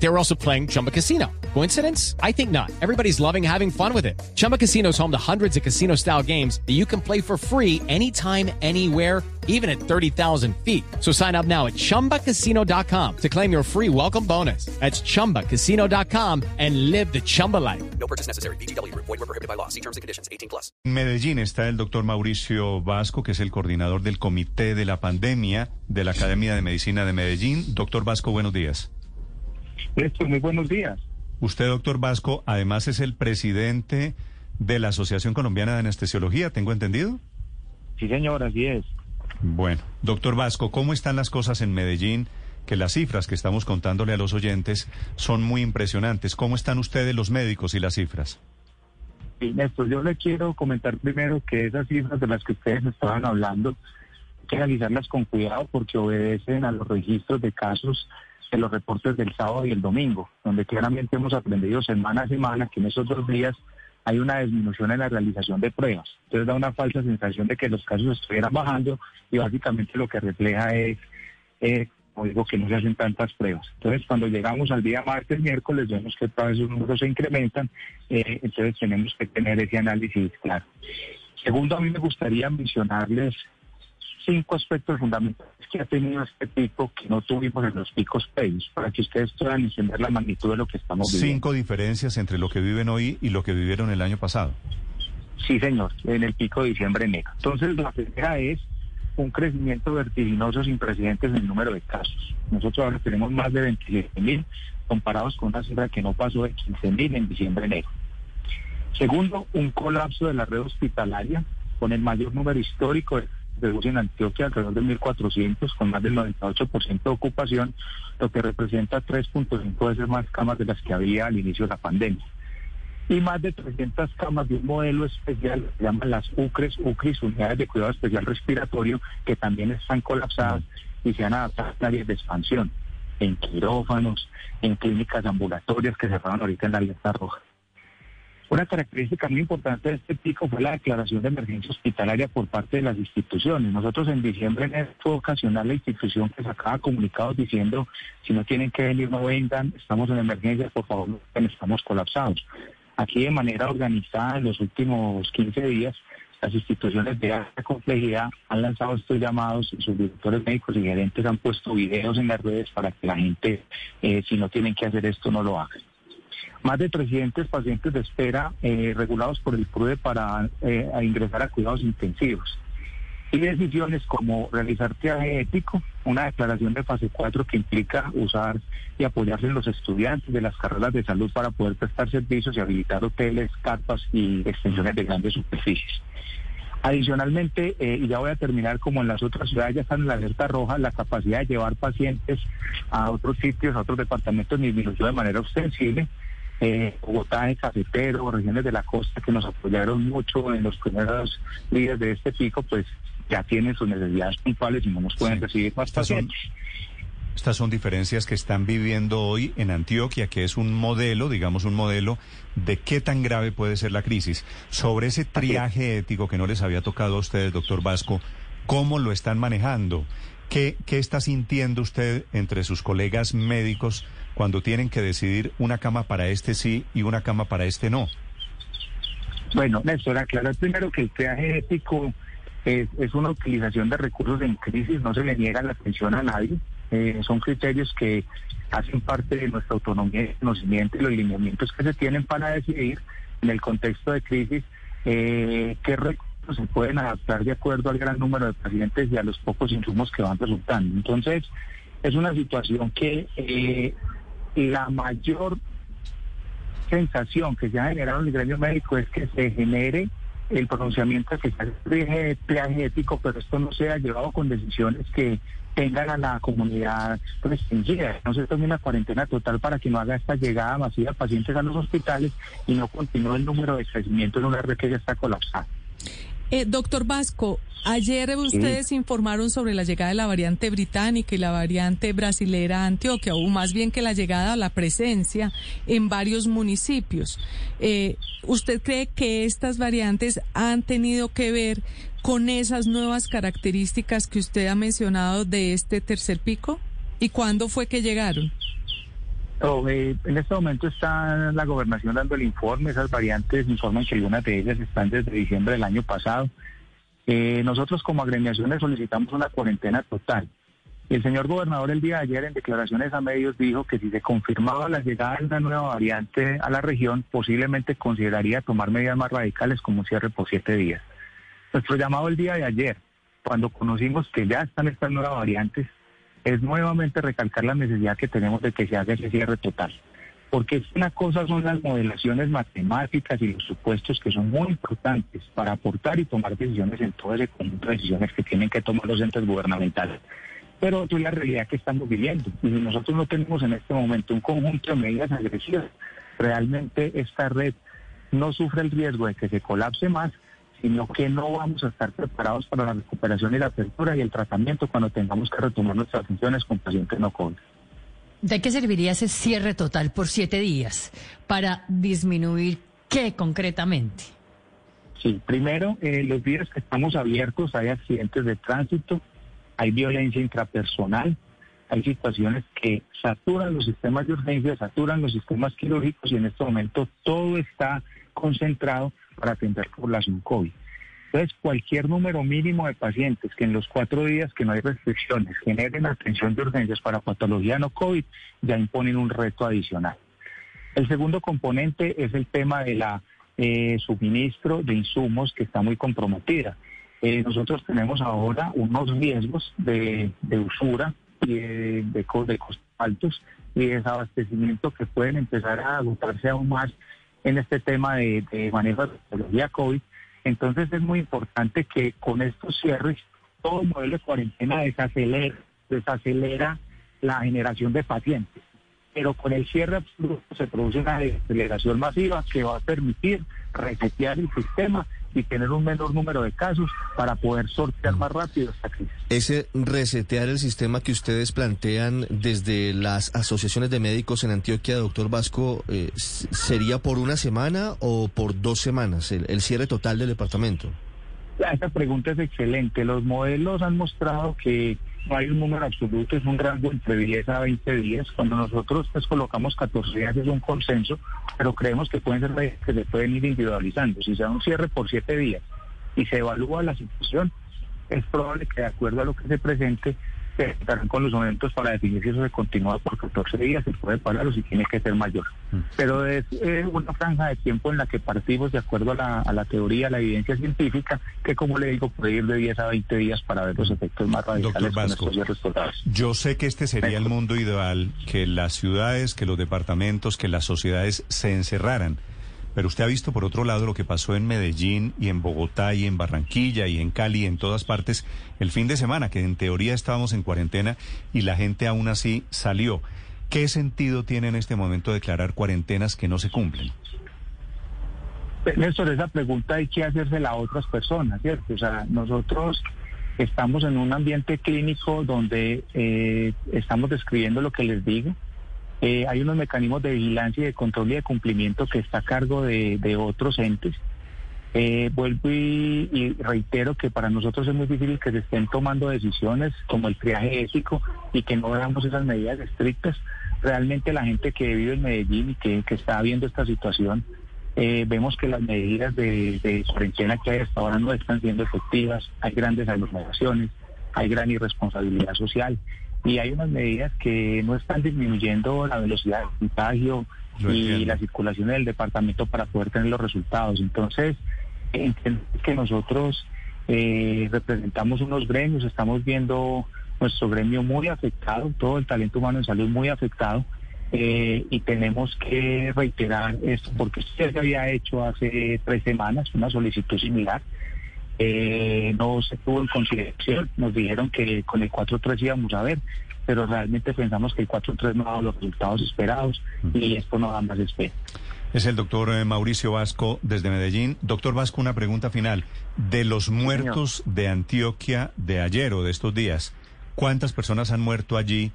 They were also playing Chumba Casino. Coincidence? I think not. Everybody's loving having fun with it. Chumba Casino is home to hundreds of casino style games that you can play for free anytime, anywhere, even at 30,000 feet. So sign up now at chumbacasino.com to claim your free welcome bonus. That's chumbacasino.com and live the Chumba life. No purchase necessary. BGW. Void were prohibited by law. See terms and conditions. 18 plus. En Medellín está el doctor Mauricio Vasco, que es el coordinador del Comité de la Pandemia de la Academia de Medicina de Medellín. Doctor Vasco, buenos días. Néstor, muy buenos días. Usted, doctor Vasco, además es el presidente de la Asociación Colombiana de Anestesiología, ¿tengo entendido? Sí, señor, así es. Bueno, doctor Vasco, ¿cómo están las cosas en Medellín? Que las cifras que estamos contándole a los oyentes son muy impresionantes. ¿Cómo están ustedes los médicos y las cifras? Sí, Néstor, yo le quiero comentar primero que esas cifras de las que ustedes estaban hablando, hay que analizarlas con cuidado porque obedecen a los registros de casos de los reportes del sábado y el domingo, donde claramente hemos aprendido semana a semana que en esos dos días hay una disminución en la realización de pruebas. Entonces da una falsa sensación de que los casos estuvieran bajando y básicamente lo que refleja es, eh, digo, que no se hacen tantas pruebas. Entonces cuando llegamos al día martes, miércoles, vemos que todos esos números se incrementan, eh, entonces tenemos que tener ese análisis claro. Segundo, a mí me gustaría mencionarles cinco aspectos fundamentales que ha tenido este pico que no tuvimos en los picos previos, para que ustedes puedan entender la magnitud de lo que estamos viviendo. Cinco diferencias entre lo que viven hoy y lo que vivieron el año pasado. Sí, señor, en el pico de diciembre enero. Entonces, la primera es un crecimiento vertiginoso sin precedentes en el número de casos. Nosotros ahora tenemos más de 27 mil, comparados con una cifra que no pasó de 15 mil en diciembre enero. Segundo, un colapso de la red hospitalaria con el mayor número histórico de en Antioquia alrededor de 1.400 con más del 98% de ocupación, lo que representa 3.5 veces más camas de las que había al inicio de la pandemia. Y más de 300 camas de un modelo especial, se llaman las UCRES, UCRIS, Unidades de Cuidado Especial Respiratorio, que también están colapsadas y se han adaptado a áreas de expansión, en quirófanos, en clínicas ambulatorias que cerraron ahorita en la alerta roja. Una característica muy importante de este pico fue la declaración de emergencia hospitalaria por parte de las instituciones. Nosotros en diciembre en fue ocasional la institución que sacaba comunicados diciendo si no tienen que venir no vengan, estamos en emergencia, por favor, no estamos colapsados. Aquí de manera organizada en los últimos 15 días las instituciones de alta complejidad han lanzado estos llamados y sus directores médicos y gerentes han puesto videos en las redes para que la gente, eh, si no tienen que hacer esto, no lo hagan más de 300 pacientes de espera eh, regulados por el PRUE para eh, ingresar a cuidados intensivos. Y decisiones como realizar triaje ético, una declaración de fase 4 que implica usar y apoyarse en los estudiantes de las carreras de salud para poder prestar servicios y habilitar hoteles, carpas y extensiones de grandes superficies. Adicionalmente, eh, y ya voy a terminar como en las otras ciudades ya están en la alerta roja, la capacidad de llevar pacientes a otros sitios, a otros departamentos disminuyó de manera ostensible eh, Bogotá, Cafetero, regiones de la costa que nos apoyaron mucho en los primeros días de este pico, pues ya tienen sus necesidades puntuales y no nos pueden recibir más pacientes. Estas son diferencias que están viviendo hoy en Antioquia, que es un modelo, digamos un modelo de qué tan grave puede ser la crisis. Sobre ese triaje ético que no les había tocado a ustedes, doctor Vasco, ¿cómo lo están manejando? ¿Qué, ¿Qué está sintiendo usted entre sus colegas médicos cuando tienen que decidir una cama para este sí y una cama para este no? Bueno, Néstor, aclarar primero que el triaje ético es, una utilización de recursos en crisis, no se le niega la atención a nadie, eh, son criterios que hacen parte de nuestra autonomía y conocimiento y los lineamientos que se tienen para decidir en el contexto de crisis eh, qué recursos se pueden adaptar de acuerdo al gran número de pacientes y a los pocos insumos que van resultando. Entonces, es una situación que eh, la mayor sensación que se ha generado en el gremio médico es que se genere el pronunciamiento que se peaje ético, pero esto no se ha llevado con decisiones que tengan a la comunidad restringida. No se tome una cuarentena total para que no haga esta llegada masiva de pacientes a los hospitales y no continúe el número de crecimiento en una red que ya está colapsada. Eh, doctor Vasco, ayer ustedes informaron sobre la llegada de la variante británica y la variante brasilera a Antioquia, o más bien que la llegada la presencia en varios municipios. Eh, ¿Usted cree que estas variantes han tenido que ver con esas nuevas características que usted ha mencionado de este tercer pico? ¿Y cuándo fue que llegaron? Eh, en este momento está la gobernación dando el informe, esas variantes informan que algunas de ellas están desde diciembre del año pasado. Eh, nosotros como agremiaciones solicitamos una cuarentena total. El señor gobernador el día de ayer en declaraciones a medios dijo que si se confirmaba la llegada de una nueva variante a la región, posiblemente consideraría tomar medidas más radicales como un cierre por siete días. Nuestro llamado el día de ayer, cuando conocimos que ya están estas nuevas variantes, es nuevamente recalcar la necesidad que tenemos de que se haga ese cierre total. Porque una cosa son las modelaciones matemáticas y los supuestos que son muy importantes para aportar y tomar decisiones en todo ese conjunto de decisiones que tienen que tomar los entes gubernamentales. Pero es la realidad que estamos viviendo. Y si nosotros no tenemos en este momento un conjunto de medidas agresivas, realmente esta red no sufre el riesgo de que se colapse más sino que no vamos a estar preparados para la recuperación y la apertura y el tratamiento cuando tengamos que retomar nuestras funciones con pacientes no COVID. ¿De qué serviría ese cierre total por siete días? ¿Para disminuir qué concretamente? Sí, primero, eh, los días que estamos abiertos hay accidentes de tránsito, hay violencia intrapersonal, hay situaciones que saturan los sistemas de urgencia, saturan los sistemas quirúrgicos y en este momento todo está concentrado para atender población COVID. Entonces, cualquier número mínimo de pacientes que en los cuatro días que no hay restricciones generen atención de urgencias para patología no COVID, ya imponen un reto adicional. El segundo componente es el tema de la eh, suministro de insumos que está muy comprometida. Eh, nosotros tenemos ahora unos riesgos de, usura y de, de, costos altos y desabastecimiento que pueden empezar a agotarse aún más en este tema de, manejo de tecnología COVID. Entonces es muy importante que con estos cierres todo el modelo de cuarentena desacelera, desacelera la generación de pacientes pero con el cierre absoluto se produce una desaceleración masiva que va a permitir resetear el sistema y tener un menor número de casos para poder sortear más rápido esta crisis. Ese resetear el sistema que ustedes plantean desde las asociaciones de médicos en Antioquia, doctor Vasco, eh, ¿sería por una semana o por dos semanas el cierre total del departamento? Esta pregunta es excelente. Los modelos han mostrado que no hay un número absoluto, es un rango entre 10 a 20 días. Cuando nosotros pues, colocamos 14 días es un consenso, pero creemos que pueden ser que se pueden ir individualizando. Si se da un cierre por 7 días y se evalúa la situación, es probable que de acuerdo a lo que se presente, estarán con los momentos para definir si eso se continúa por 14 días, se puede parar o si tiene que ser mayor. Mm. Pero es una franja de tiempo en la que partimos de acuerdo a la, a la, teoría, a la evidencia científica, que como le digo, puede ir de 10 a 20 días para ver los efectos más radicales Vasco, Yo sé que este sería el mundo ideal, que las ciudades, que los departamentos, que las sociedades se encerraran pero usted ha visto por otro lado lo que pasó en Medellín y en Bogotá y en Barranquilla y en Cali y en todas partes el fin de semana, que en teoría estábamos en cuarentena y la gente aún así salió. ¿Qué sentido tiene en este momento declarar cuarentenas que no se cumplen? Néstor, esa pregunta hay que hacérsela a otras personas, ¿cierto? O sea, nosotros estamos en un ambiente clínico donde eh, estamos describiendo lo que les digo, eh, hay unos mecanismos de vigilancia y de control y de cumplimiento que está a cargo de, otros entes. Eh, vuelvo y, reitero que para nosotros es muy difícil que se estén tomando decisiones como el triaje ético y que no veamos esas medidas estrictas. Realmente la gente que vive en Medellín y que, está viendo esta situación, eh, vemos que las medidas de, de que hay hasta ahora no están siendo efectivas, hay grandes aglomeraciones, hay gran irresponsabilidad social y hay unas medidas que no están disminuyendo la velocidad de contagio y la circulación del departamento para poder tener los resultados. Entonces, que nosotros eh, representamos unos gremios, estamos viendo nuestro gremio muy afectado, todo el talento humano en salud muy afectado, eh, y tenemos que reiterar esto porque usted se había hecho hace tres semanas una solicitud similar eh, no se tuvo en consideración. Nos dijeron que con el 4-3 íbamos a ver, pero realmente pensamos que el 4-3 no ha dado los resultados esperados y esto no da más espera. Es el doctor eh, Mauricio Vasco desde Medellín. Doctor Vasco, una pregunta final. De los muertos de Antioquia de ayer o de estos días, ¿cuántas personas han muerto allí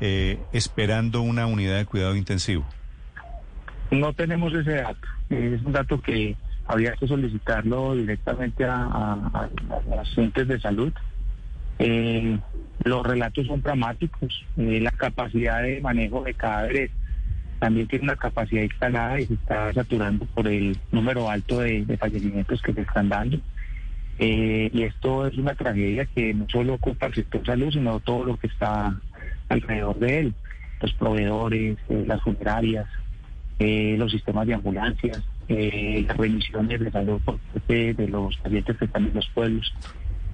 eh, esperando una unidad de cuidado intensivo? No tenemos ese dato. Es un dato que habría que solicitarlo directamente a, a- a las fuentes de salud. Eh, los relatos son dramáticos. Eh, la capacidad de manejo de cadáveres también tiene una capacidad instalada y se está saturando por el número alto de, fallecimientos que se están dando. Eh, y esto es una tragedia que no solo ocupa el sector salud, sino todo lo que está alrededor de él. Los proveedores, las funerarias, los sistemas de ambulancias, eh, las remisiones de salud por parte de los pacientes que están en los pueblos.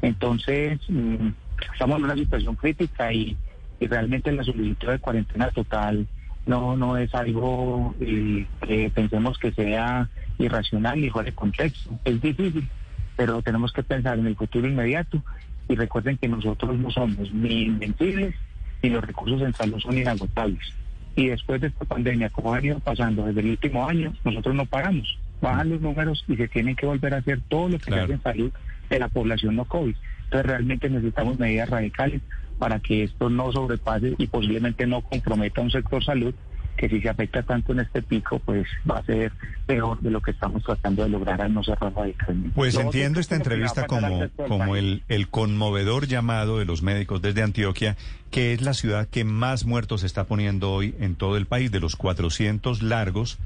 Entonces, mm, estamos en una situación crítica y, y realmente la solicitud de cuarentena total no no es algo eh, que pensemos que sea irracional ni fuera de contexto. Es difícil, pero tenemos que pensar en el futuro inmediato y recuerden que nosotros no somos ni invencibles ni los recursos en salud son inagotables. Y después de esta pandemia, como ha venido pasando desde el último año, nosotros no paramos. Bajan los números y se tienen que volver a hacer todo lo que Claro. se hace en salud de la población no COVID. Entonces realmente necesitamos medidas radicales para que esto no sobrepase y posiblemente no comprometa a un sector salud que si se afecta tanto en este pico, pues va a ser peor de lo que estamos tratando de lograr al no cerrar radicalmente. Pues entiendo es esta entrevista como, como el, el conmovedor llamado de los médicos desde Antioquia, que es la ciudad que más muertos está poniendo hoy en todo el país. De los 400 largos,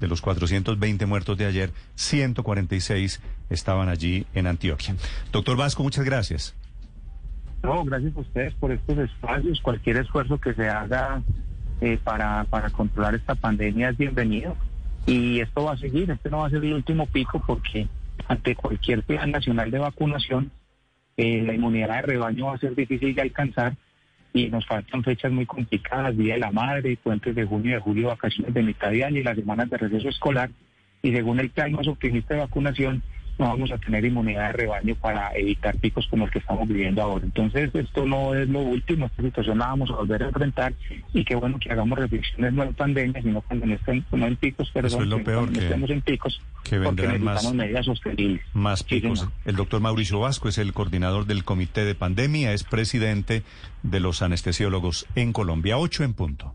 de los 420 muertos de ayer, 146 estaban allí en Antioquia. Doctor Vasco, muchas gracias. No, gracias a ustedes por estos espacios. Cualquier esfuerzo que se haga eh, para, para controlar esta pandemia es bienvenido. Y esto va a seguir, este no va a ser el último pico porque ante cualquier plan nacional de vacunación, eh, la inmunidad de rebaño va a ser difícil de alcanzar y nos faltan fechas muy complicadas, Día de la Madre, puentes de junio y de julio, vacaciones de mitad de año y las semanas de receso escolar. Y según el plan más optimista de vacunación, no vamos a tener inmunidad de rebaño para evitar picos como el que estamos viviendo ahora. Entonces, esto no es lo último, esta situación la vamos a volver a enfrentar y qué bueno que hagamos reflexiones no en pandemia, sino cuando no, estén, no en picos, pero Eso es lo peor, que- estemos en picos, que porque vendrán más- medidas sostenibles. Más picos. el doctor Mauricio Vasco es el coordinador del Comité de Pandemia, es presidente de los anestesiólogos en Colombia. Ocho en punto.